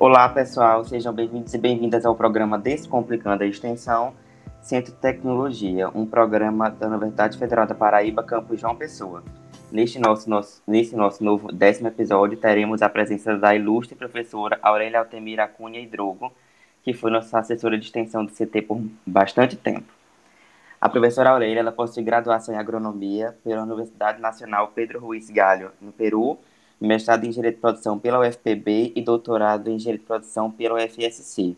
Olá, pessoal, sejam bem-vindos e bem-vindas ao programa Descomplicando a Extensão Centro de Tecnologia, um programa da Universidade Federal da Paraíba, campus João Pessoa. Neste nosso, nosso, nesse nosso novo décimo episódio, teremos a presença da ilustre professora Aurélia Altemira Cunha Hidrogo, que foi nossa assessora de extensão do CT por bastante tempo. A professora Aurélia ela possui graduação em agronomia pela Universidade Nacional Pedro Ruiz Galho, no Peru, mestrado em engenharia de produção pela UFPB e doutorado em engenharia de produção pela UFSC.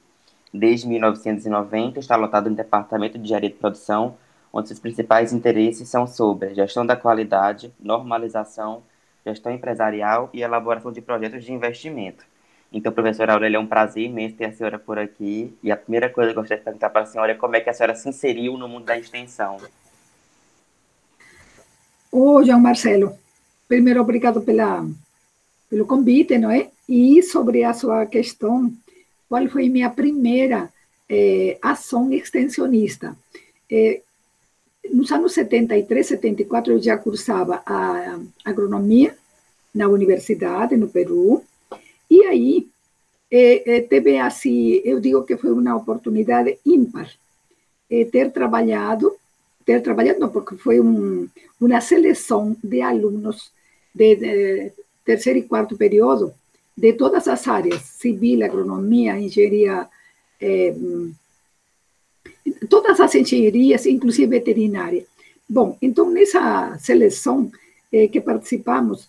Desde 1990 está lotado no departamento de engenharia de produção, onde seus principais interesses são sobre gestão da qualidade, normalização, gestão empresarial e elaboração de projetos de investimento. Então, professora Aurélia, é um prazer imenso ter a senhora por aqui. E a primeira coisa que eu gostaria de perguntar para a senhora é como é que a senhora se inseriu no mundo da extensão. Ô, João Marcelo, primeiro, obrigado pela, pelo convite, não é? E sobre a sua questão, qual foi minha primeira eh, ação extensionista? Eh, nos anos 73, 74, eu já cursava a agronomia na universidade, no Peru, e aí, é, teve assim, eu digo que foi uma oportunidade ímpar ter trabalhado, ter trabalhado, não, porque foi um, uma seleção de alunos de, de, terceiro e quarto período de todas as áreas, civil, agronomia, engenharia, é, todas as engenharias, inclusive veterinária. Bom, então nessa seleção é, que participamos,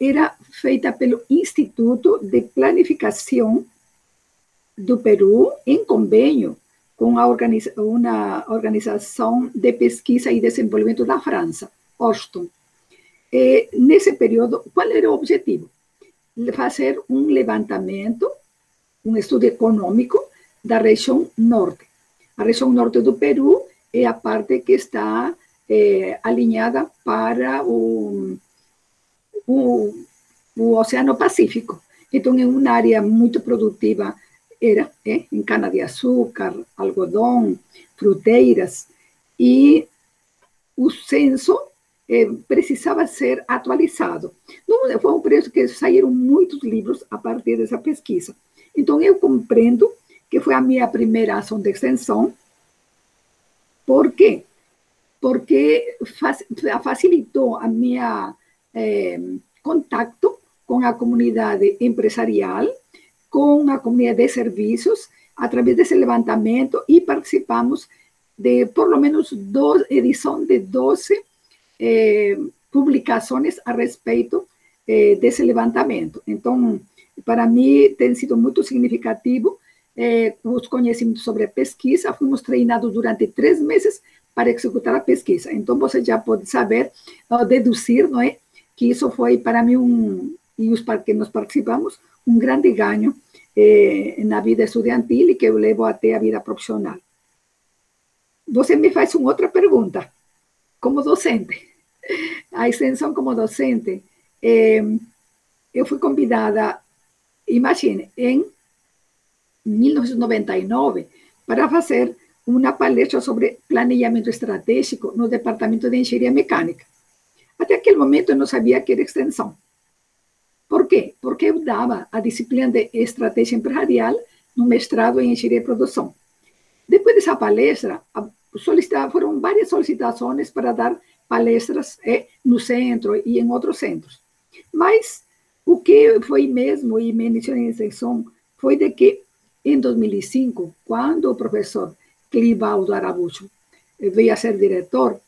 era feita pelo Instituto de Planificação do Peru, em convênio com a organiza uma organização de pesquisa e desenvolvimento da França, Austin. E, nesse período, qual era o objetivo? Fazer um levantamento, um estudo econômico da região norte. A região norte do Peru é a parte que está eh, alinhada para o o, o Oceano Pacífico. Então, é uma área muito produtiva, era em cana-de-açúcar, algodão, fruteiras, e o censo é, precisava ser atualizado. Não, foi um período que saíram muitos livros a partir dessa pesquisa. Então, eu compreendo que foi a minha primeira ação de extensão. Por quê? Porque facilitou a minha eh, contacto com a comunidade empresarial, com a comunidade de serviços, através desse levantamento e participamos de por lo menos dos edição de 12 eh, a respeito eh, desse levantamento. Então, para mim tem sido muito significativo eh, os conhecimentos sobre a pesquisa. Fomos treinados durante três meses para executar a pesquisa. Então, você já pode saber, deduzir, não é? que isso foi para mim um, e os que nós participamos, um grande ganho eh, na vida estudantil e que eu levo até a vida profissional. Você me faz uma outra pergunta, como docente. A extensão como docente, eh, eu fui convidada, imagine, em 1999, para fazer uma palestra sobre planejamento estratégico no Departamento de Engenharia Mecânica. Até aquele momento eu não sabia que era extensão. Por quê? Porque eu dava a disciplina de estratégia empresarial no mestrado em engenharia de produção. Depois dessa palestra, foram várias solicitações para dar palestras é, no centro e em outros centros. Mas o que foi mesmo, e me iniciou em extensão, foi de que em 2005, quando o professor Clivaldo Arabucho veio a ser diretor,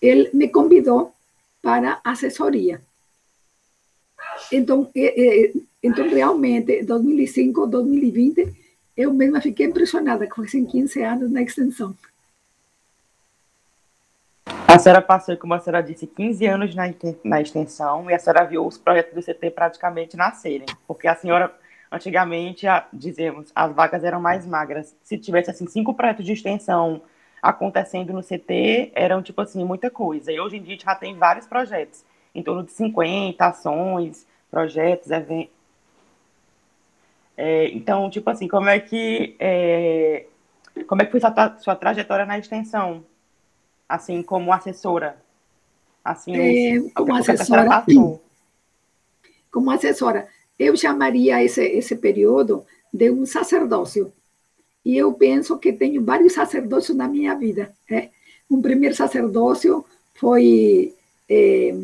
ele me convidou para assessoria. Então, então realmente, 2005, 2020, eu mesma fiquei impressionada, que fossem 15 anos na extensão. A senhora passou, como a senhora disse, 15 anos na, na extensão e a senhora viu os projetos do CT praticamente nascerem, porque a senhora, antigamente, a, dizemos, as vagas eram mais magras. Se tivesse, assim, cinco projetos de extensão acontecendo no CT eram, tipo assim, muita coisa. E hoje em dia já tem vários projetos, em torno de 50 ações, projetos, eventos. É, então, tipo assim, como é que é, como é que foi sua, sua trajetória na extensão, assim, como assessora? Assim, é, como assessora, como assessora, eu chamaria esse esse período de um sacerdócio. E eu penso que tenho vários sacerdócios na minha vida. É? Um primeiro sacerdócio foi é,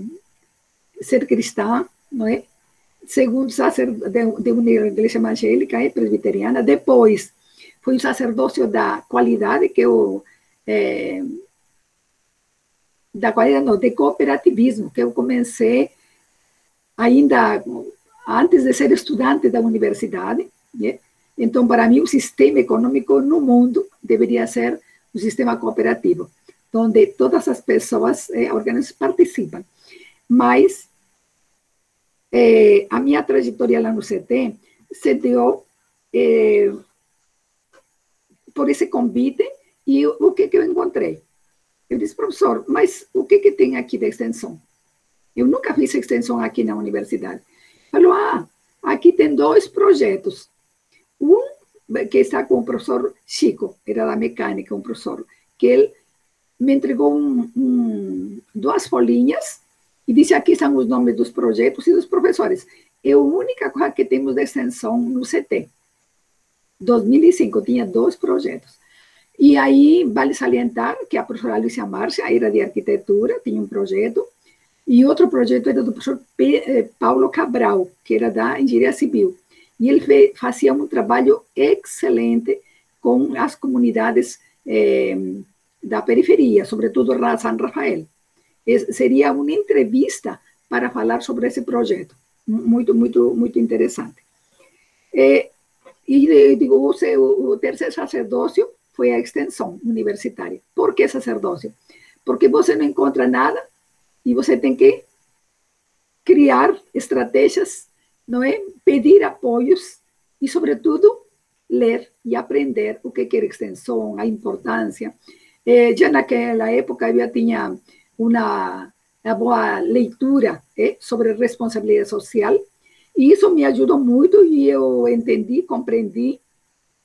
ser cristã, não é? Segundo sacerdote de, de uma igreja evangélica e presbiteriana. Depois, foi o sacerdócio da qualidade, que eu é, da qualidade, não, de cooperativismo, que eu comecei ainda antes de ser estudante da universidade. Né? Então, para mim, o sistema econômico no mundo deveria ser um sistema cooperativo, onde todas as pessoas, eh, organizações participam. Mas eh, a minha trajetória lá no CT se deu eh, por esse convite e o que, que eu encontrei? Eu disse, professor, mas o que, que tem aqui de extensão? Eu nunca fiz extensão aqui na universidade. Falou, ah, aqui tem dois projetos. Um que está com o professor Chico, era da mecânica, um professor, que ele me entregou um, um, duas folhinhas e disse aqui estão os nomes dos projetos e dos professores. É a única coisa que temos de extensão no CT. 2005 tinha dois projetos. E aí, vale salientar que a professora Alicia Márcia era de arquitetura, tinha um projeto, e outro projeto era do professor eh, Paulo Cabral, que era da engenharia civil. E ele fazia um trabalho excelente com as comunidades eh, da periferia, sobretudo San Rafael. Es, seria uma entrevista para falar sobre esse projeto. Muito, muito, muito interessante. Eh, e digo, o, o terceiro sacerdócio foi a extensão universitária. Por que sacerdócio? Porque você não encontra nada e você tem que criar estratégias, não é? Pedir apoios e, sobretudo, ler e aprender o que é extensão, a importância. Eh, já naquela época eu tinha uma, uma boa leitura eh, sobre responsabilidade social e isso me ajudou muito e eu entendi, compreendi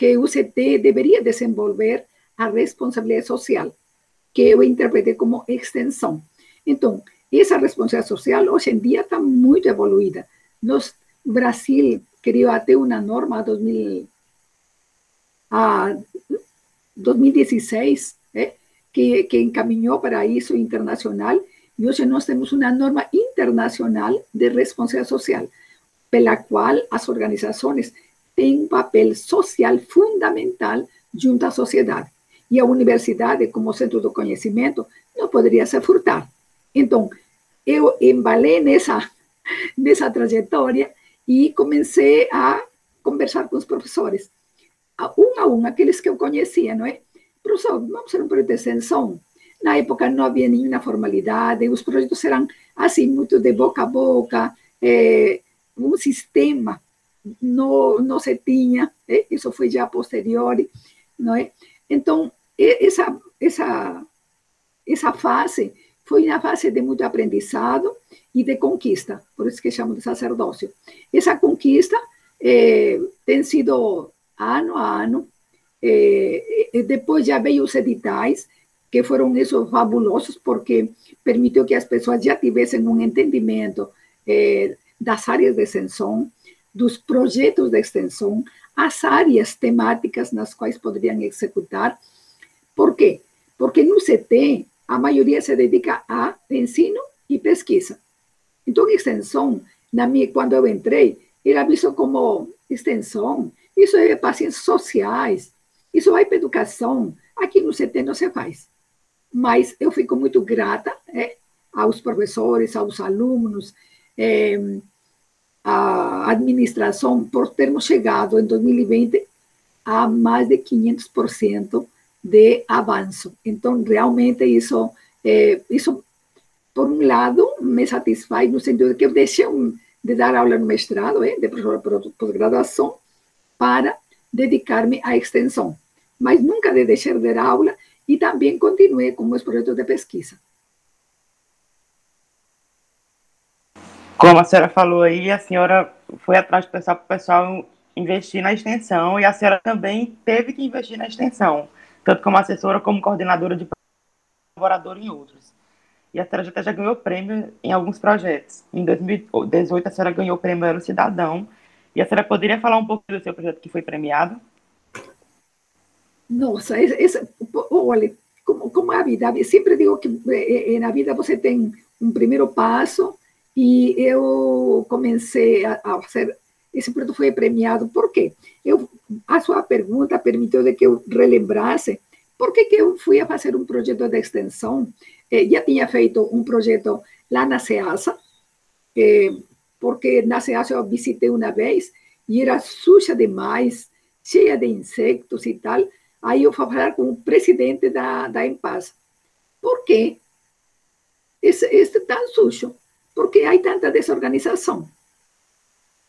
que o CT deveria desenvolver a responsabilidade social, que eu interpretei como extensão. Então, essa responsabilidade social hoje em dia está muito evoluída. Nos, Brasil criou até uma norma 2000, a 2016, eh, que, que encaminhou para isso internacional, e hoje nós temos uma norma internacional de responsabilidade social, pela qual as organizações tem um papel social fundamental junto à sociedade. E a universidade, como centro do conhecimento, não poderia se furtar. Então, eu embalei nessa, nessa trajetória e comecei a conversar com os professores. Um a um, aqueles que eu conhecia, não é? Professor, vamos fazer um projeto de extensão? Na época não havia nenhuma formalidade, os projetos eram assim, muito de boca a boca, é, um sistema não, não se tinha, ¿eh? isso foi já posterior, não é? Então, essa, essa, essa fase foi uma fase de muito aprendizado e de conquista, por isso que chamo de sacerdócio. Essa conquista eh, tem sido ano a ano, eh, depois já veio os editais, que foram isso fabulosos, porque permitiu que as pessoas já tivessem um entendimento eh, das áreas de extensão, dos projetos de extensão, as áreas temáticas nas quais poderiam executar. Por quê? Porque no CT, a maioria se dedica a ensino e pesquisa. Então, extensão, na minha, quando eu entrei, era visto como extensão, isso é para ciências sociais, isso vai para educação. Aqui no CT não se faz. Mas eu fico muito grata é, aos professores, aos alunos, é, a administração por termos chegado em 2020 a mais de 500% de avanço. Então, realmente, isso, é, isso, por um lado, me satisfaz no sentido de que eu deixei de dar aula no mestrado, é, de pós-graduação, para dedicar-me à extensão. Mas nunca de deixar de dar aula e também continuei com meus projetos de pesquisa. Como a senhora falou aí, a senhora foi atrás do pessoal para o pessoal investir na extensão e a senhora também teve que investir na extensão, tanto como assessora como coordenadora de colaborador em outros. E a senhora até já ganhou prêmio em alguns projetos. Em 2018, a senhora ganhou o prêmio Elo Cidadão E a senhora poderia falar um pouco do seu projeto que foi premiado? Nossa, esse, olha, como, como a vida, sempre digo que eh, eh, na vida você tem um primeiro passo e eu comecei a, a fazer, esse projeto foi premiado, por quê? Eu, a sua pergunta permitiu de que eu relembrasse por que, que eu fui a fazer um projeto de extensão, eh, já tinha feito um projeto lá na SEASA, eh, porque na SEASA eu visitei uma vez e era suja demais, cheia de insectos e tal, Aí eu fui falar com o presidente da, da Empasa. Por esse, esse tão sujo? Por que há tanta desorganização?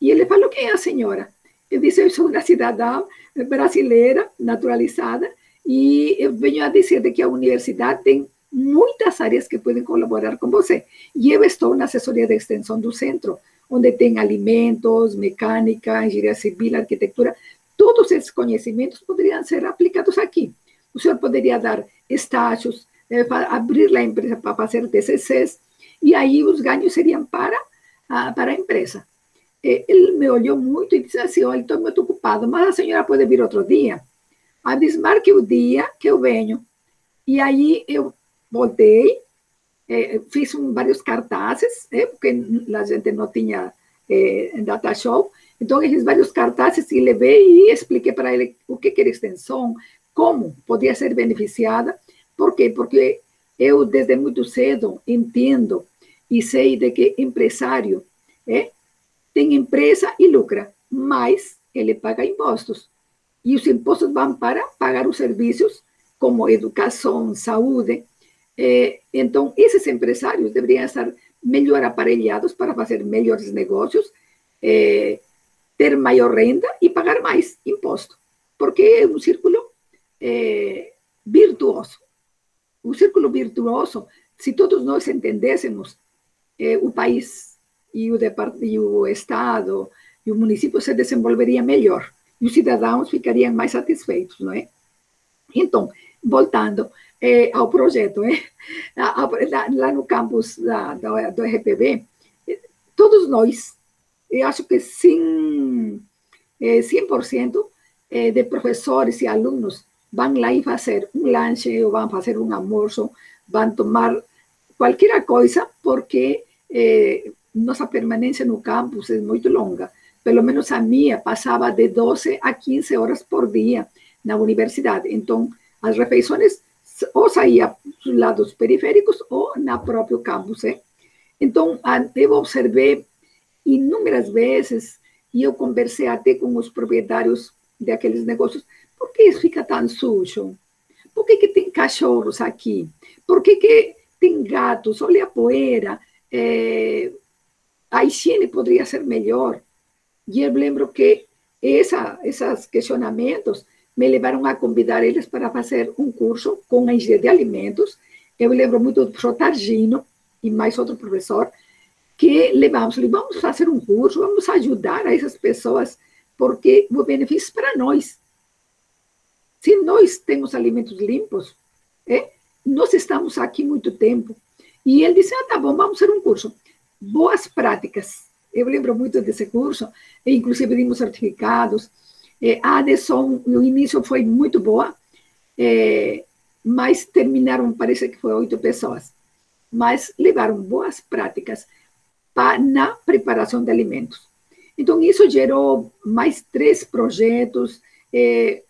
E ele falou, quem é a senhora? Eu disse, eu sou uma cidadã brasileira, naturalizada, e eu venho a dizer que a universidade tem muitas áreas que podem colaborar com você. E eu estou na assessoria de extensão do centro, onde tem alimentos, mecânica, engenharia civil, arquitetura, todos esses conhecimentos poderiam ser aplicados aqui. O senhor dar estágios, eh, abrir a empresa para fazer TCCs, e aí os ganhos seriam para a, para a empresa. Ele me olhou muito e disse assim, olha, estou muito ocupado, mas a senhora pode vir outro dia? A desmarque o dia que eu venho. E aí eu voltei, eh, fiz um, vários cartazes, eh, porque a gente não tinha eh, data show, então, eu fiz vários cartazes e levei e expliquei para ele o que era extensão, como podia ser beneficiada. Por quê? Porque eu, desde muito cedo, entendo e sei de que empresário é, tem empresa e lucra, mas ele paga impostos. E os impostos vão para pagar os serviços como educação, saúde. É, então, esses empresários deveriam estar melhor aparelhados para fazer melhores negócios, é, ter maior renda pagar mais imposto, porque é um círculo virtuoso. Um círculo virtuoso, se todos nós entendêssemos, é, o país e o, e o Estado e o município se desenvolveria melhor e os cidadãos ficariam mais satisfeitos, não é? Então, voltando é, ao projeto, é, lá no campus da, do RPB, todos nós eu acho que sim, é, 100% é, de professores e alunos vão lá e fazer um lanche, ou vão fazer um almoço, vão tomar qualquer coisa, porque é, nossa permanência no campus é muito longa. Pelo menos a minha passava de 12 a 15 horas por dia na universidade. Então, as refeições ou saía dos lados periféricos ou na próprio campus. Hein? Então, eu observei inúmeras vezes, e eu conversei até com os proprietários daqueles negócios, por que isso fica tão sujo? Por que, que tem cachorros aqui? Por que, que tem gatos? Olha a poeira. É, a higiene poderia ser melhor. E eu lembro que essa, esses questionamentos me levaram a convidar eles para fazer um curso com a engenharia de alimentos. Eu lembro muito do professor Targino e mais outro professor, que levamos, vamos fazer um curso, vamos ajudar a essas pessoas, porque o benefício é para nós. Se nós temos alimentos limpos, é, nós estamos aqui muito tempo. E ele disse, ah, tá bom, vamos fazer um curso. Boas práticas. Eu lembro muito desse curso, inclusive dimos certificados. É, a adesão, no início foi muito boa, é, mas terminaram, parece que foi oito pessoas. Mas levaram boas práticas na preparação de alimentos. Então, isso gerou mais três projetos, é,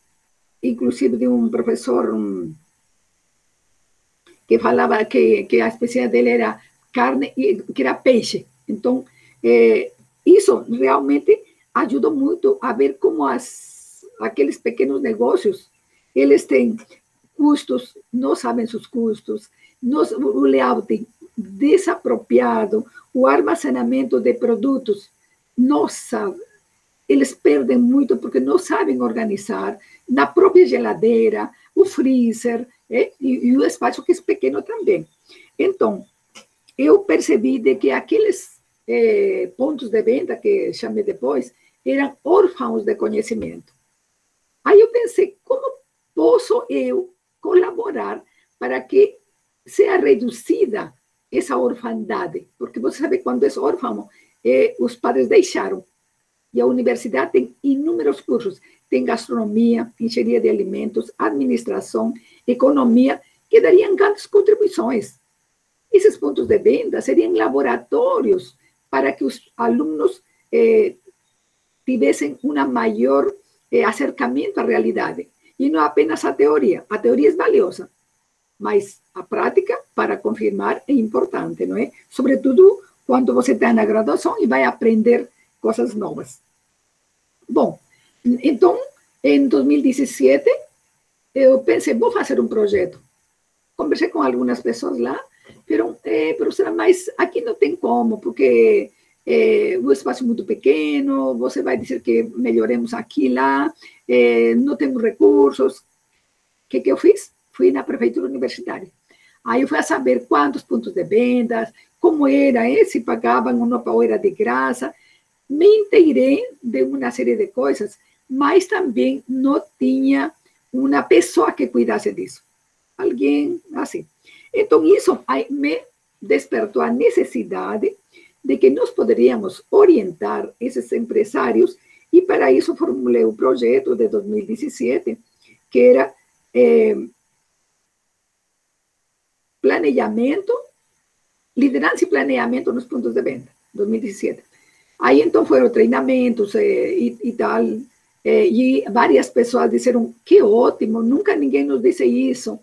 inclusive de um professor um, que falava que, que a especialidade dele era carne, e que era peixe. Então, é, isso realmente ajudou muito a ver como as, aqueles pequenos negócios, eles têm custos, não sabem seus custos, nos, o layout desapropriado, o armazenamento de produtos, nossa, eles perdem muito porque não sabem organizar na própria geladeira, o freezer é, e, e, o espaço que é pequeno também. Então, eu percebi de que aqueles é, pontos de venda que chamei depois eram órfãos de conhecimento. Aí eu pensei, como posso eu colaborar para que seja reduzida essa orfandade, porque você sabe quando é órfão, eh, os padres deixaram. E a universidade tem inúmeros cursos. Tem gastronomia, engenharia de alimentos, administração, economia, que dariam grandes contribuições. Esses pontos de venda seriam laboratórios para que os alunos eh, tivessem um maior eh, acercamento à realidade. E não apenas a teoria. A teoria é valiosa, mas a prática, para confirmar, é importante, não é? Sobretudo quando você está na graduação e vai aprender coisas novas. Bom, então, em 2017, eu pensei, vou fazer um projeto. Conversei com algumas pessoas lá, eh, professora, mas aqui não tem como, porque eh, o espaço é muito pequeno, você vai dizer que melhoremos aqui lá, eh, não temos recursos. O que, que eu fiz? Fui na prefeitura universitária. Aí eu fui a saber quantos pontos de vendas, como era, eh, se pagavam ou não, ou era de graça. Me inteirei de uma série de coisas, mas também não tinha uma pessoa que cuidasse disso. Alguém assim. Então, isso me despertou a necessidade de que nós poderíamos orientar esses empresários, e para isso formulei o projeto de 2017, que era eh, planejamento, liderança e planejamento nos pontos de venda, 2017. Aí então foram treinamentos eh, e, e, tal, eh, e várias pessoas disseram que ótimo, nunca ninguém nos disse isso.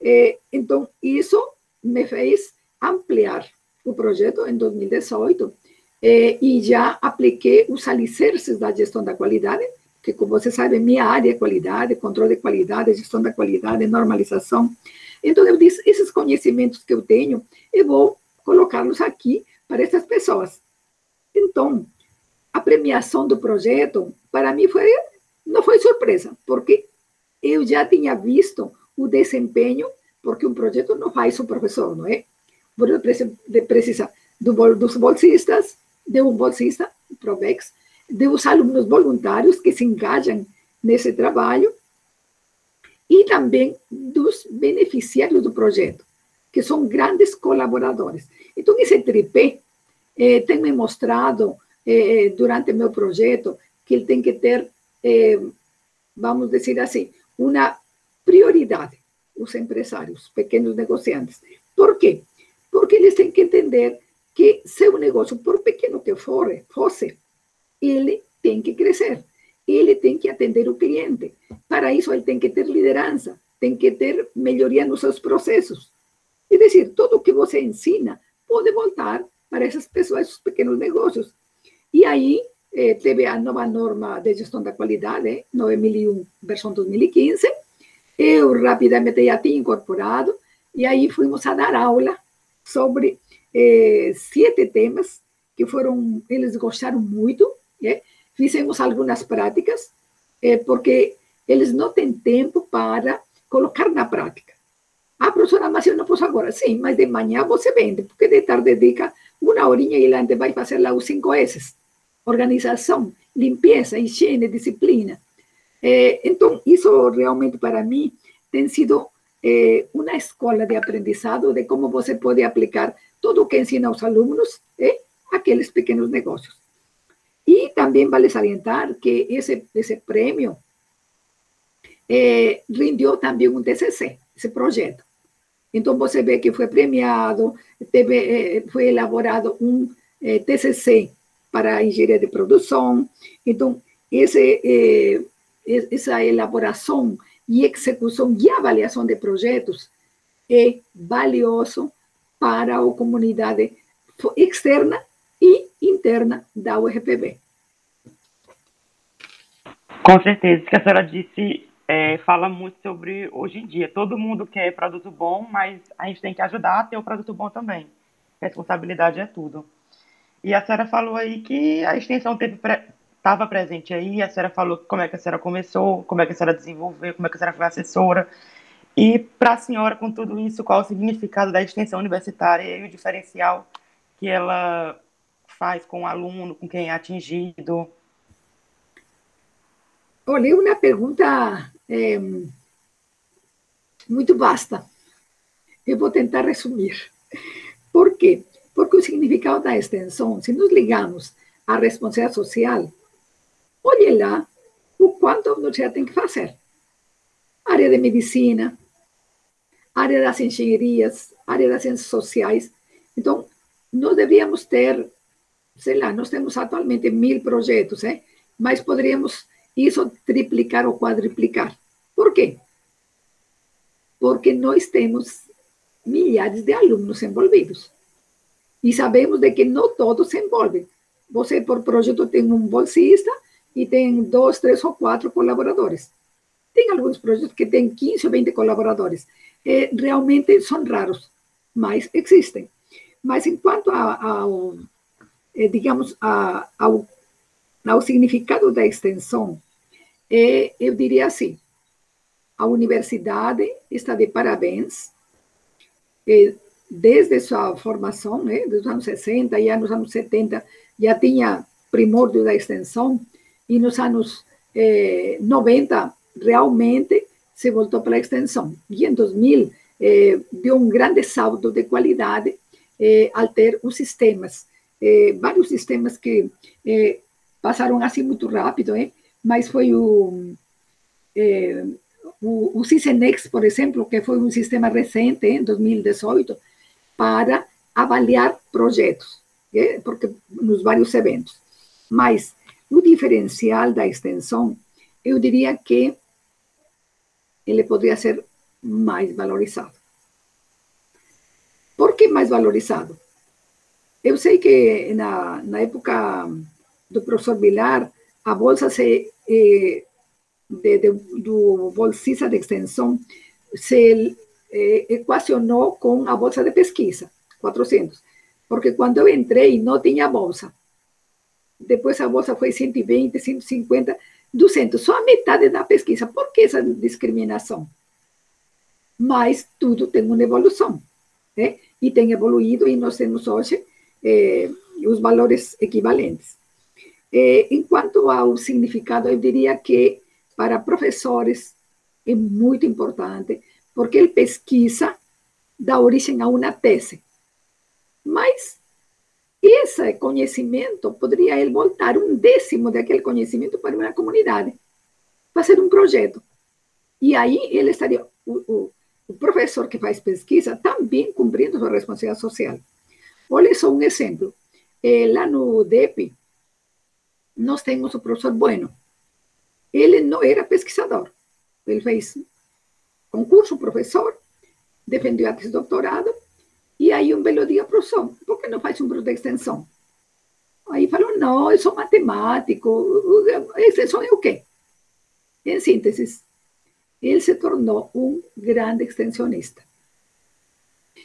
Eh, então isso me fez ampliar o projeto em 2018 eh, e já apliquei os alicerces da gestão da qualidade, que, como você sabe, minha área é qualidade, controle de qualidade, gestão da qualidade, normalização. Então, eu disse, esses conhecimentos que eu tenho, eu vou colocá-los aqui para essas pessoas. Então, a premiação do projeto, para mim, foi, não foi surpresa, porque eu já tinha visto o desempenho, porque um projeto não faz o professor, não é? Precisa do, dos bolsistas, de um bolsista, Provex, dos alunos voluntários que se engajam nesse trabalho e também dos beneficiários do projeto, que são grandes colaboradores. Então, esse tripé eh, tem me mostrado eh, durante meu projeto que ele tem que ter, eh, vamos dizer assim, uma prioridade, os empresários, pequenos negociantes. Por quê? Porque eles têm que entender que seu negócio, por pequeno que for, fosse, ele tem que crescer. Ele tem que atender o cliente. Para isso, ele tem que ter liderança, tem que ter melhoria nos seus processos. É decir, tudo que você ensina pode voltar para essas pessoas, esses pequenos negócios. E aí, eh, teve a nova norma de gestão da qualidade, 9001, versão 2015. Eu rapidamente já tinha incorporado, e aí fomos a dar aula sobre eh, sete temas que foram, eles gostaram muito, né? fizemos algumas práticas, eh, porque eles não têm tempo para colocar na prática. Ah, professora, mas eu não posso agora. Sim, mas de manhã você vende, porque de tarde dedica uma horinha e lá vai fazer lá os cinco S. Organização, limpeza, higiene, disciplina. Eh, então, isso realmente para mim tem sido eh, uma escola de aprendizado de como você pode aplicar tudo o que ensina aos alunos é aqueles pequenos negócios. E também vale salientar que esse, esse prêmio é, rendeu também um TCC, esse projeto. Então, você vê que foi premiado, teve, é, foi elaborado um é, TCC para engenharia de produção. Então, esse, essa elaboração e execução e avaliação de projetos é valioso para a comunidade externa e interna da UFPB. Com certeza, que a senhora disse é, fala muito sobre hoje em dia. Todo mundo quer produto bom, mas a gente tem que ajudar a ter o produto bom também. Responsabilidade é tudo. E a senhora falou aí que a extensão estava pre presente aí, a senhora falou como é que a senhora começou, como é que a senhora desenvolveu, como é que a senhora foi assessora. E para a senhora, com tudo isso, qual o significado da extensão universitária e o diferencial que ela faz com o aluno, com quem é atingido? Olha, uma pergunta é, muito vasta. Eu vou tentar resumir. Por quê? Porque o significado da extensão, se nos ligamos à responsabilidade social, olhe lá o quanto a universidade tem que fazer. Área de medicina, área das engenharias, área das ciências sociais. Então, nós deveríamos ter, sei lá, nós temos atualmente mil projetos, ¿eh? mas poderíamos isso triplicar ou quadriplicar. Por quê? Porque nós temos milhares de alunos envolvidos. E sabemos de que não todos se envolvem. Você, por projeto, tem um bolsista e tem dois, três ou quatro colaboradores. Tem alguns projetos que têm 15 ou 20 colaboradores. É, realmente são raros, mas existem. Mas enquanto ao, é, digamos, a, ao, ao significado da extensão, é, eu diria assim, a universidade está de parabéns, desde sua formação, né, dos anos 60 e nos anos 70, já tinha primórdio da extensão, e nos anos eh, 90 realmente se voltou para a extensão. E em 2000 eh, deu um grande salto de qualidade eh, ao ter os sistemas, eh, vários sistemas que eh, passaram assim muito rápido, mas foi o, eh, o, o CISENEX, por exemplo, que foi um sistema recente, em 2018, para avaliar projetos, porque nos vários eventos. Mas o diferencial da extensão, eu diria que ele poderia ser mais valorizado. Por que mais valorizado? Eu sei que na, na época do professor Vilar, a bolsa se, eh, de, de, do bolsista de extensão se eh, equacionou com a bolsa de pesquisa, 400. Porque quando eu entrei, não tinha bolsa depois a bolsa foi 120, 150, 200, só a metade da pesquisa. Por que essa discriminação? Mas tudo tem uma evolução, né? E tem evoluído e nós temos hoje eh, os valores equivalentes. Eh, enquanto ao significado, eu diria que para professores é muito importante, porque ele pesquisa dá origem a uma tese. Mas esse conhecimento poderia ele voltar um décimo daquele conhecimento para uma comunidade, fazer um projeto. E aí ele estaria, o, o, o professor que faz pesquisa, também cumprindo sua responsabilidade social. Olha só um exemplo. É, lá no DEP, nós temos o professor Bueno. Ele não era pesquisador. Ele fez concurso, professor, defendeu a tese doutorado, e aí um belo dia, professor, por que não faz um grupo de extensão? Aí falou, não, eu sou matemático, extensão é o quê? Em síntese, ele se tornou um grande extensionista.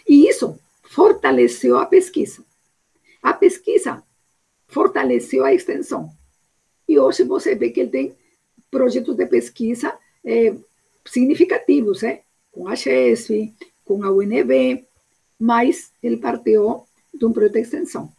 E isso fortaleceu a pesquisa. A pesquisa fortaleceu a extensão. E hoje você vê que ele tem projetos de pesquisa é, significativos, é? com a CHESF, com a UNB, mas ele partiu de um projeto de extensão.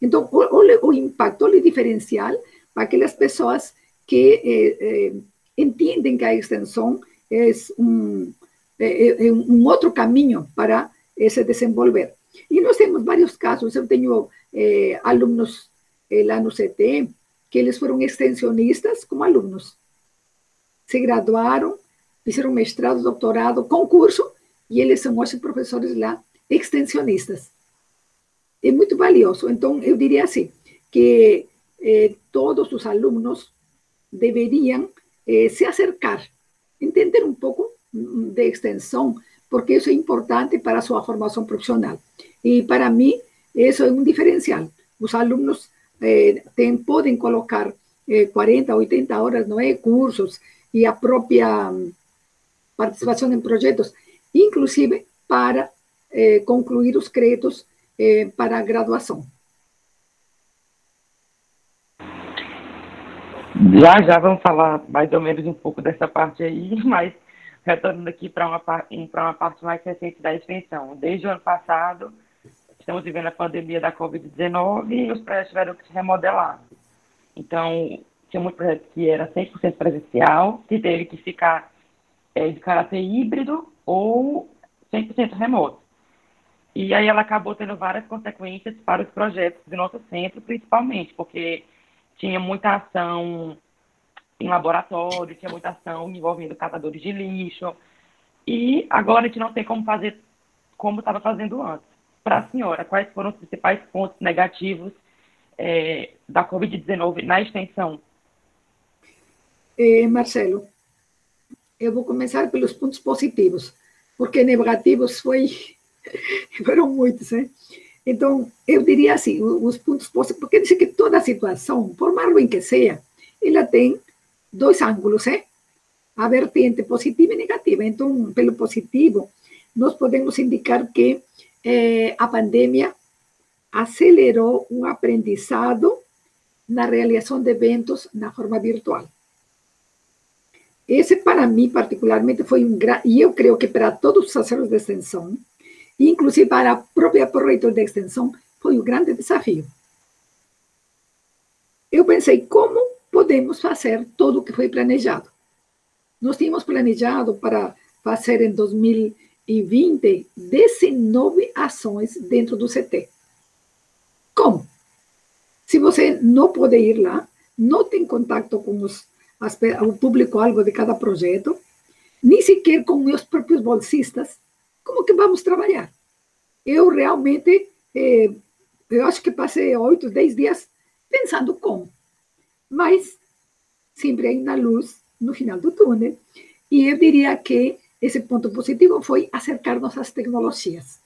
Então, o impacto, o diferencial para aquelas pessoas que eh, eh, entendem que a extensão é um, é, é um outro caminho para se desenvolver. E nós temos vários casos. Eu tenho eh, alunos lá no CT que eles foram extensionistas como alunos. Se graduaram, fizeram mestrado, doutorado, concurso, e eles são hoje professores lá, extensionistas. É muito valioso. Então, eu diria assim, que eh, todos os alunos deveriam eh, se acercar, entender um pouco de extensão, porque isso é importante para a sua formação profissional. E para mim, isso é um diferencial. Os alunos eh, tem, podem colocar 40, 80 horas, não é, cursos, e a própria participação em projetos, inclusive para eh, concluir os créditos eh, para a graduação. Já já vamos falar mais ou menos um pouco dessa parte aí, mas retornando aqui para uma, uma parte mais recente da extensão. Desde o ano passado, estamos vivendo a pandemia da Covid-19 e os prédios tiveram que se remodelar. Então, tinha muito projeto que era 100% presencial, que teve que ficar é, de caráter híbrido ou 100% remoto. E aí ela acabou tendo várias consequências para os projetos do nosso centro, principalmente, porque tinha muita ação em laboratório, tinha muita ação envolvendo catadores de lixo. E agora a gente não tem como fazer como estava fazendo antes. Para a senhora, quais foram os principais pontos negativos é, da Covid-19 na extensão? Eh, Marcelo, eu vou começar pelos pontos positivos, porque negativos foi, foram muitos, né? Então, eu diria assim, os pontos positivos, porque diz que toda situação, por mais que seja, ela tem dois ângulos, né? A vertente positiva e negativa. Então, pelo positivo, nós podemos indicar que eh, a pandemia acelerou um aprendizado na realização de eventos na forma virtual. Esse, para mim, particularmente, foi um grande, e eu creio que para todos os assessores de extensão, inclusive para a própria proreitor de extensão, foi um grande desafio. Eu pensei, como podemos fazer tudo o que foi planejado? Nós tínhamos planejado para fazer em 2020 19 ações dentro do CT. Como? Se você não pode ir lá, não tem contato com os o público-alvo de cada projeto, nem sequer com meus próprios bolsistas, como que vamos trabalhar? Eu realmente, eh, eu acho que passei oito, dez dias pensando como. Mas sempre ainda luz no final do túnel. E eu diria que esse ponto positivo foi acercar-nos às tecnologias.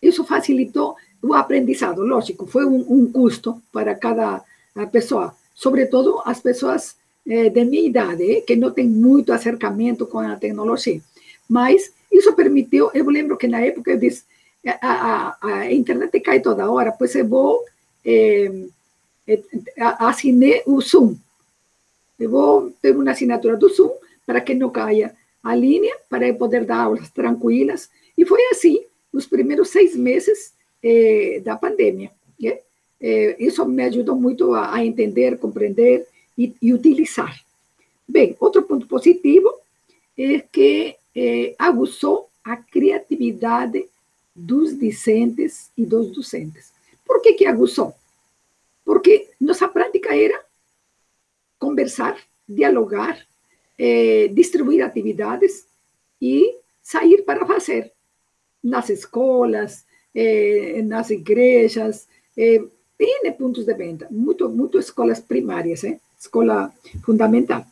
Isso facilitou o aprendizado, lógico, foi um, um custo para cada pessoa, sobretudo as pessoas eh, de minha idade, eh, que não têm muito acercamento com a tecnologia. Mas isso permitiu, eu lembro que na época eu disse, a, internet cai toda hora, pois eu vou eh, assinei o Zoom. Eu vou ter uma assinatura do Zoom para que não caia a linha, para poder dar aulas tranquilas. E foi assim, os primeiros seis meses eh, da pandemia. Né? Eh, isso me ajudou muito a, a entender, compreender e, e, utilizar. Bem, outro ponto positivo é que eh, aguçou a criatividade dos discentes e dos docentes. Por que, que aguçou? Porque nossa prática era conversar, dialogar, eh, distribuir atividades e sair para fazer nas escolas, eh, nas igrejas, eh, tem pontos de venda, muito, muito escolas primárias, eh? escola fundamental.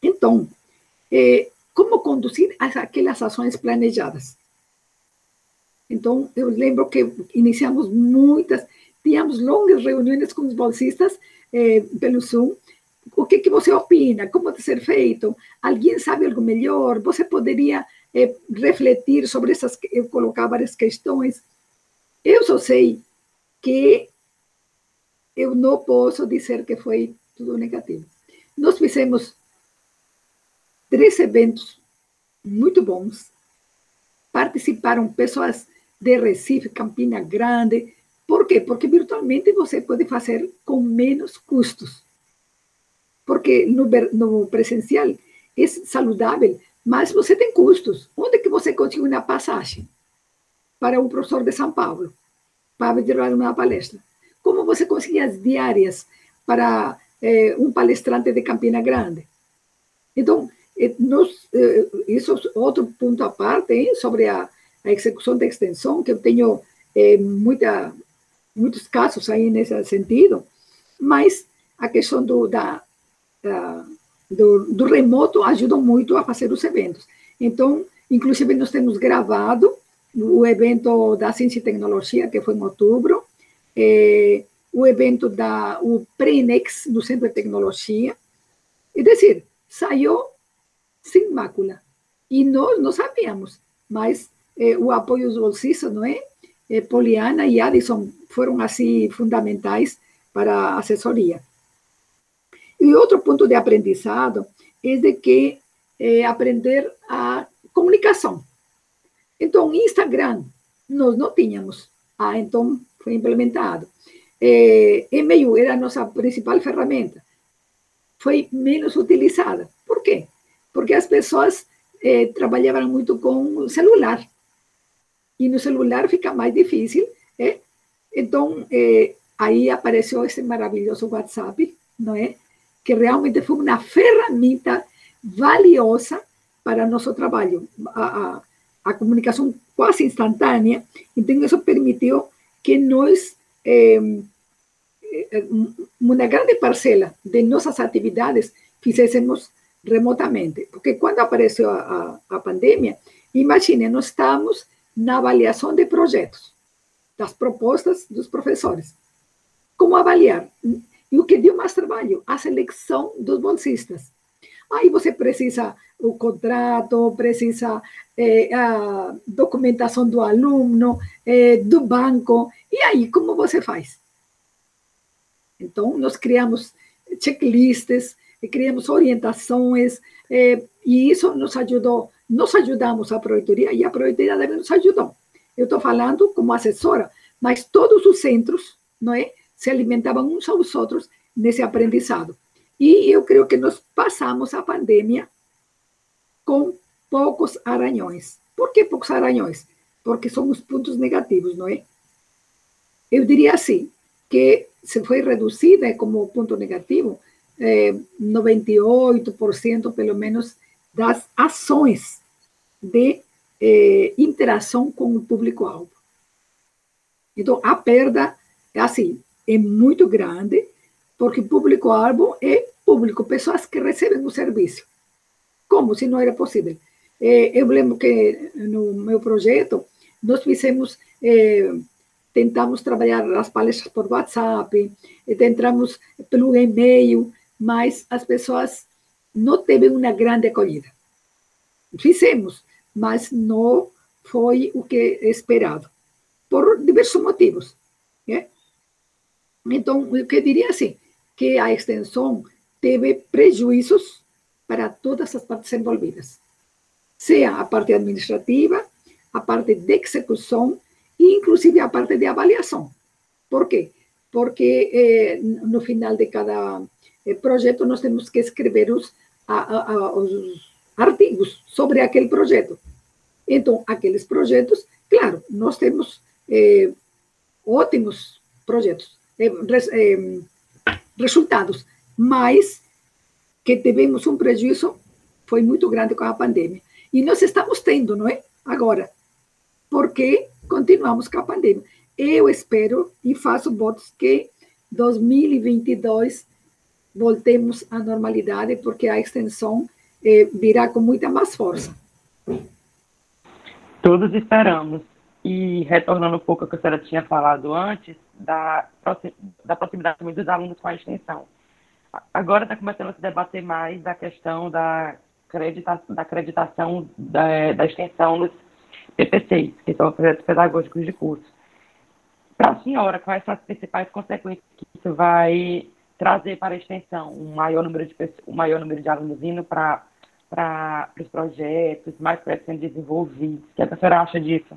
Então, eh, como conduzir as, aquelas ações planejadas? Então, eu lembro que iniciamos muitas, tínhamos longas reuniões com os bolsistas eh, pelo Zoom. O que, que você opina? Como deve ser feito? Alguém sabe algo melhor? Você poderia eh, refletir sobre essas, eu colocar várias questões. Eu só sei que eu não posso dizer que foi tudo negativo. Nós fizemos três eventos muito bons. Participaram pessoas de Recife, Campina Grande. Por quê? Porque virtualmente você pode fazer com menos custos. Porque no, no presencial é saudável, mas você tem custos. Onde que você consegue uma passagem para um professor de São Paulo para dar uma palestra? Como você consegue as diárias para eh, um palestrante de Campina Grande? Então, eh, eh, isso é outro ponto à parte hein, sobre a, a, execução da extensão, que eu tenho muita, muitos casos aí nesse sentido, mas a questão do, da do, do remoto ajudam muito a fazer os eventos. Então, inclusive, nós temos gravado o evento da Ciência e Tecnologia, que foi em outubro, eh, o evento da o Prenex, do Centro de Tecnologia. É dizer, saiu sem mácula. E nós não sabíamos, mas eh, o apoio dos bolsistas, não é? Eh, Poliana e Addison foram, assim, fundamentais para a assessoria. E outro ponto de aprendizado é de que é, aprender a comunicação. Então, Instagram, nós não tínhamos. Ah, então foi implementado. É, e-mail era a nossa principal ferramenta. Foi menos utilizada. Por quê? Porque as pessoas é, trabalhavam muito com celular. E no celular fica mais difícil. É? Então, aí apareceu esse maravilhoso WhatsApp, não é? Que realmente foi uma ferramenta valiosa para nosso trabalho. A, a, a comunicação quase instantânea, então isso permitiu que nós, eh, uma grande parcela de nossas atividades, fizéssemos remotamente. Porque quando apareceu a, pandemia, imagine, nós estamos na avaliação de projetos, das propostas dos professores. Como avaliar? E o que deu mais trabalho? A seleção dos bolsistas. Aí você precisa o contrato, precisa é, a documentação do aluno, é, do banco. E aí, como você faz? Então, nós criamos checklists, criamos orientações, é, e isso nos ajudou. Nós ajudamos a proreitoria e a proreitoria também nos ajudou. Eu estou falando como assessora, mas todos os centros não é, se alimentavam uns aos outros nesse aprendizado. E eu creio que nós passamos a pandemia com poucos aranhões. Por que poucos aranhões? Porque são os pontos negativos, não é? Eu diria assim, que se foi reduzida como ponto negativo, é, 98% pelo menos das ações de é, interação com o público-alvo. Então, a perda, é assim, é muito grande, porque público-alvo é público, pessoas que recebem o serviço. Como se não era possível? É, eu lembro que no meu projeto, nós fizemos, é, tentamos trabalhar as palestras por WhatsApp, tentamos pelo e-mail, mas as pessoas não teve uma grande acolhida. Fizemos, mas não foi o que esperado, por diversos motivos. Né? Então, eu que diria assim, que a extensão teve prejuízos para todas as partes envolvidas, seja a parte administrativa, a parte de execução e inclusive a parte de avaliação. Por quê? Porque eh, no final de cada eh, projeto nós temos que escrever os, a, a, os artigos sobre aquele projeto. Então, aqueles projetos, claro, nós temos eh, ótimos projetos, eh, res, eh, resultados, mas que tivemos um prejuízo foi muito grande com a pandemia. E nós estamos tendo, não é? Agora, porque continuamos com a pandemia. Eu espero e faço votos que 2022 voltemos à normalidade, porque a extensão eh, virá com muita mais força. Todos esperamos. E retornando um pouco ao que a senhora tinha falado antes, da, da proximidade dos alunos com a extensão. Agora está começando a se debater mais da questão da, acredita, da acreditação da, da extensão dos PPCs, que são projetos pedagógicos de curso. Para a senhora, quais são as principais consequências que isso vai trazer para a extensão? Um maior número de, um maior número de alunos indo para os projetos, mais projetos sendo desenvolvidos. O que a senhora acha disso?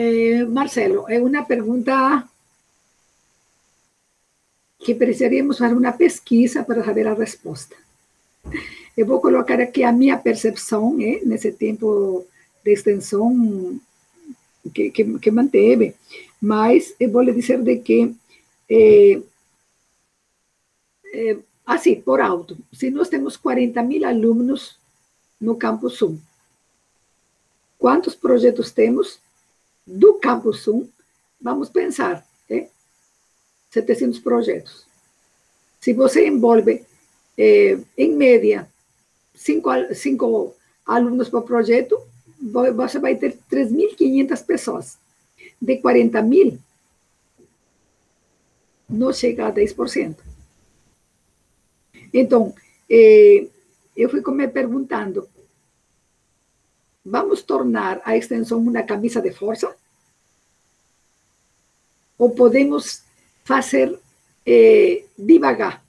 Eh, Marcelo, é uma pergunta que precisaríamos fazer uma pesquisa para saber a resposta. Eu vou colocar aqui a minha percepção, né, nesse tempo de extensão que, que, que manteve, mas eu vou lhe dizer de que, é, é, assim, por alto, se nós temos 40 mil alunos no Campus 1, quantos projetos temos? Do Campus 1, vamos pensar, é? 700 projetos. Se você envolve, é, em média, cinco, cinco alunos por projeto, você vai ter 3.500 pessoas. De 40 mil, não chega a 10%. Então, eh, eu fico me perguntando, vamos tornar a extensão uma camisa de força? Ou podemos fazer eh, devagar?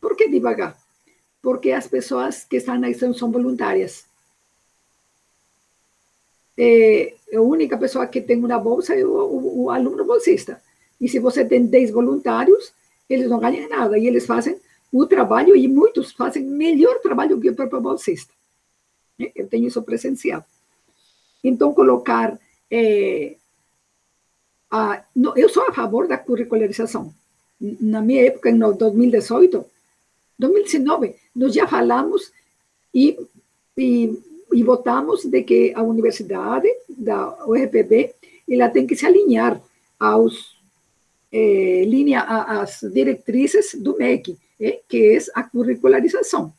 Por que devagar? Porque as pessoas que estão na extensão são voluntárias. É, a única pessoa que tem uma bolsa é o, o, o aluno bolsista. E se você tem 10 voluntários, eles não ganham nada. E eles fazem o trabalho, e muitos fazem melhor trabalho que o próprio bolsista. Eu tenho isso presenciado. Então, colocar ah, não, eu sou a favor da curricularização. Na minha época, em 2018, 2019, nós já falamos e, e, e votamos de que a universidade da UFPB ela tem que se alinhar aos eh, linha, às diretrizes do MEC, eh, que é a curricularização.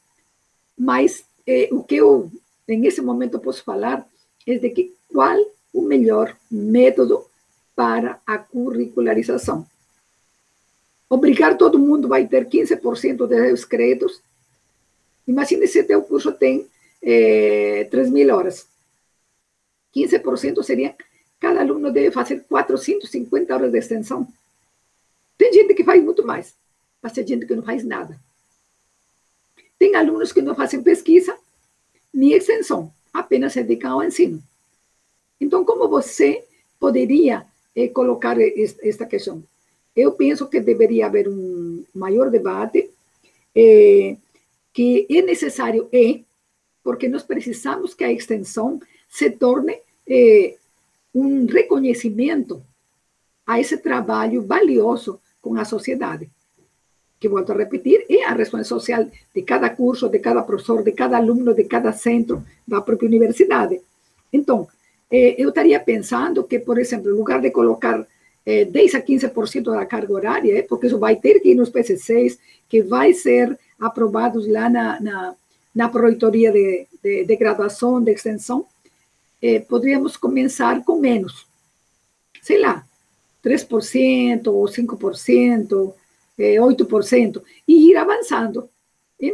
Mas eh, o que eu, em esse momento, posso falar é de que qual o melhor método para a curricularização. Obrigar todo mundo vai ter 15% de seus créditos. Imagine se teu curso tem é, 3 mil horas. 15% seria, cada aluno deve fazer 450 horas de extensão. Tem gente que faz muito mais, mas tem gente que não faz nada. Tem alunos que não fazem pesquisa nem extensão, apenas se dedicam ao ensino. Então, como você poderia eh, colocar esta questão? Eu penso que deveria haver um maior debate, eh, que é necessário, é, porque nós precisamos que a extensão se torne eh, um reconhecimento a esse trabalho valioso com a sociedade. Que volto a repetir, é a responsabilidade social de cada curso, de cada professor, de cada aluno, de cada centro da própria universidade. Então, eh, eu estaria pensando que, por exemplo, em lugar de colocar eh, 10 a 15% da carga horária, eh, porque isso vai ter que ir nos PCCs, que vai ser aprovados lá na, na, na Proreitoria de, de, de Graduação, de Extensão, eh, poderíamos começar com menos. Sei lá, 3% ou 5%, eh, 8%, e ir avançando,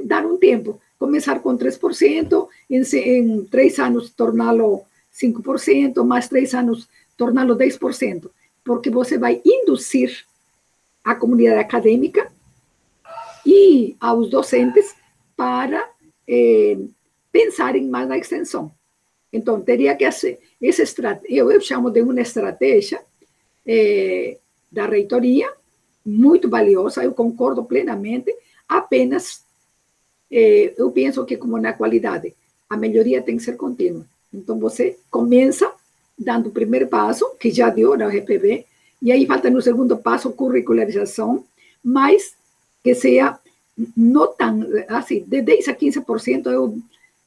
dar um tempo. Começar com 3%, em, em três anos torná-lo 5%, mais três anos torná-lo 10%, porque você vai induzir a comunidade acadêmica e aos docentes para eh, pensarem mais na extensão. Então, teria que ser, essa estratégia, eu, eu chamo de uma estratégia é, da reitoria, muito valiosa, eu concordo plenamente, apenas é, eu penso que, como na qualidade, a melhoria tem que ser contínua. Então, você começa dando o primeiro passo, que já deu na RPB, e aí falta no segundo passo curricularização, mas que seja não tão, assim, de 10 a 15%, eu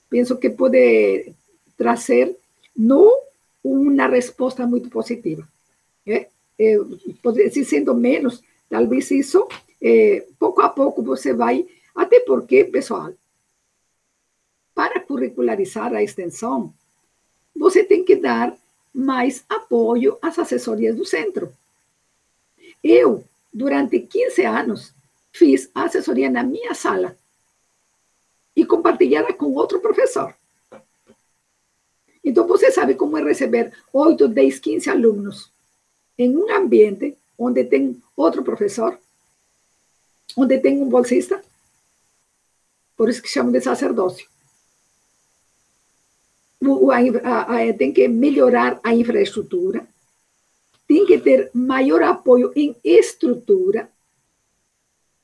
penso que pode trazer não uma resposta muito positiva, é, é, se sendo menos, talvez isso, é, pouco a pouco você vai, até porque, pessoal, para curricularizar a extensão, você tem que dar mais apoio às assessorias do centro. Eu, durante 15 anos, fiz a assessoria na minha sala e compartilhada com outro professor. Então, você sabe como é receber 8, 10, 15 alunos em um ambiente onde tem outro professor, onde tem um bolsista, por isso que chamam de sacerdócio. A, a, tem que melhorar a infraestrutura, tem que ter maior apoio em estrutura.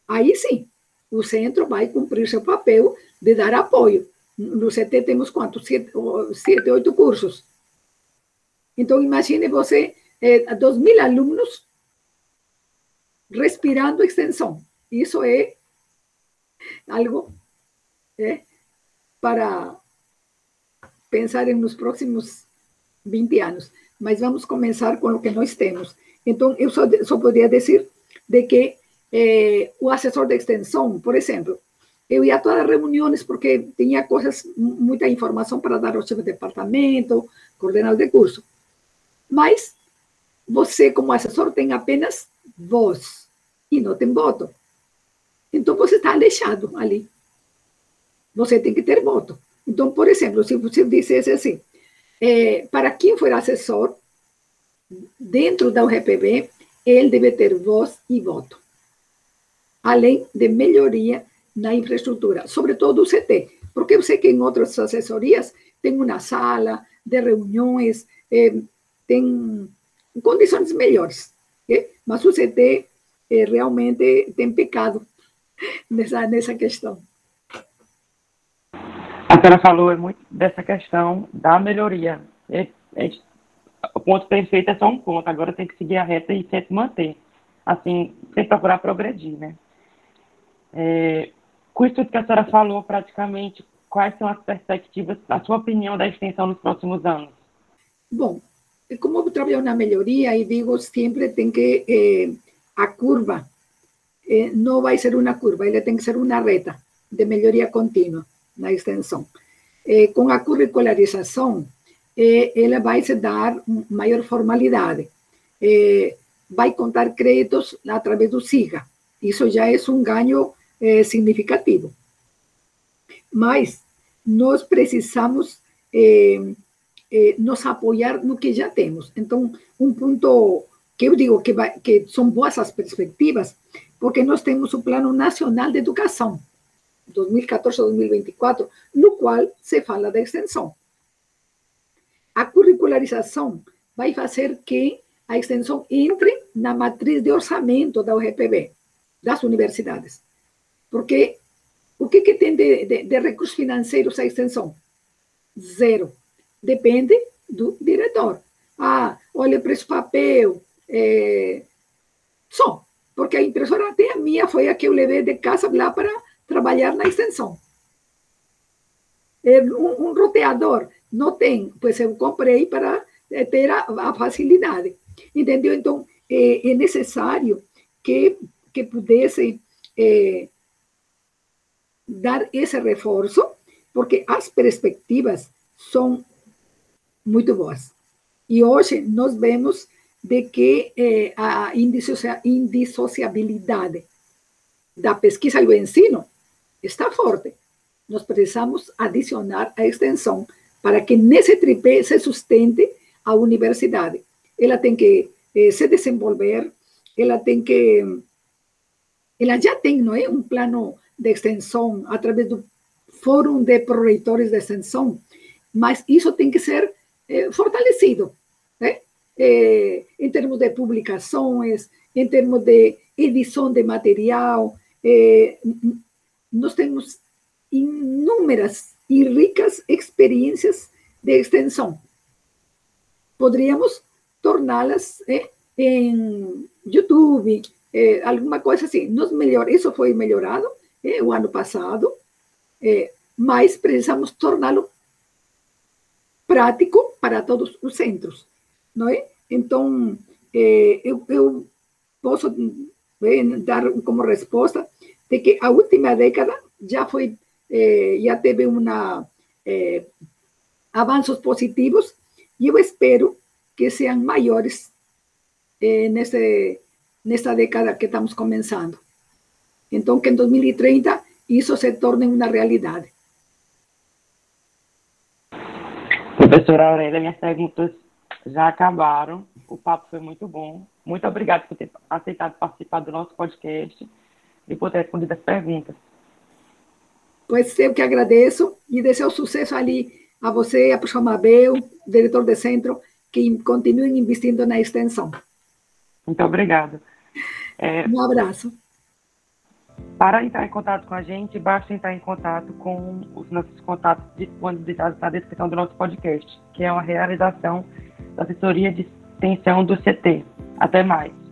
Aí sim, o centro vai cumprir seu papel de dar apoio. No CT temos quantos? Sete, sete oito cursos. Então, imagine você é, 2 mil alunos respirando extensão. Isso é algo é, para pensar nos próximos 20 anos. Mas vamos começar com o que nós temos. Então, eu só, só poderia dizer de que é, o assessor de extensão, por exemplo, eu ia a todas as reuniões porque tinha coisas, muita informação para dar ao chefe de departamento, coordenador de curso. Mas você, como assessor, tem apenas voz e não tem voto. Então, você está deixado ali. Você tem que ter voto. Então, por exemplo, se você dissesse assim, é, para quem for assessor, dentro da URPB, ele deve ter voz e voto. Além de melhoria na infraestrutura, sobretudo o CT. Porque eu sei que em outras assessorias tem uma sala de reuniões, é, tem condições melhores. Okay? Mas o CT é, realmente tem pecado nessa, nessa questão. Senhora falou muito dessa questão da melhoria. É, é, ponto perfeito é só um ponto, agora tem que seguir a reta e sempre manter. Assim, sem procurar progredir, né? É, com isso que a senhora falou, praticamente, quais são as perspectivas, a sua opinião da extensão nos próximos anos? Bom, como eu trabalho na melhoria e digo, sempre tem que, eh, a curva eh, não vai ser uma curva, ela tem que ser uma reta de melhoria contínua na extensão. Eh, com a curricularização, eh, ela vai se dar maior formalidade. Eh, vai contar créditos através do SIGA. Isso já é um ganho significativo. Mas nós precisamos nos apoiar no que já temos. Então, um ponto que eu digo que, vai, que são boas as perspectivas, porque nós temos o Plano Nacional de Educação, 2014-2024, no qual se fala da extensão. A curricularização vai fazer que a extensão entre na matriz de orçamento da UGPB, das universidades. Porque o que, que tem de, de, de recursos financeiros a extensão? Zero. Depende do diretor. Ah, olha para esse papel. É... Só. Porque a impressora até a minha foi a que eu levei de casa lá para trabalhar na extensão. É, um, um roteador não tem, pois eu comprei para eh, ter a, a facilidade. Entendeu? Então, é, é, necessário que, que pudesse é, dar esse reforço, porque as perspectivas são muito boas. E hoje nós vemos de que é, a indissociabilidade da pesquisa e do ensino está forte. Nós precisamos adicionar a extensão para que nesse tripé se sustente a universidade. Ela tem que eh, se desenvolver, ela tem que. Ela já tem não é, um plano de extensão através do Fórum de Proreitores de Extensão, mas isso tem que ser eh, fortalecido eh, em termos de publicações, em termos de edição de material. Eh, nós temos inúmeras e ricas experiências de extensão. Poderíamos torná-las eh, em YouTube, eh, alguma coisa assim. Nos melhor, isso foi melhorado eh, o ano passado, mas precisamos torná-lo prático para todos os centros, não é? Então, eu, eu posso dar como resposta de que a última década já foi eh, já teve uma eh, avanços positivos e eu espero que sejam maiores eh, nesse, nessa década que estamos começando. Então, que em 2030 isso se torne uma realidade. Professora Aurélia, minhas perguntas já acabaram. O papo foi muito bom. Muito obrigada por ter aceitado participar do nosso podcast e por ter respondido as perguntas. Pois eu que agradeço e desejo sucesso ali a você, a professora Mabel, diretor de centro, que continuem investindo na extensão. Muito obrigada. É, um abraço. Para entrar em contato com a gente, basta entrar em contato com os nossos contatos disponibilizados na descrição do nosso podcast, que é uma realização da assessoria de extensão do CT. Até mais.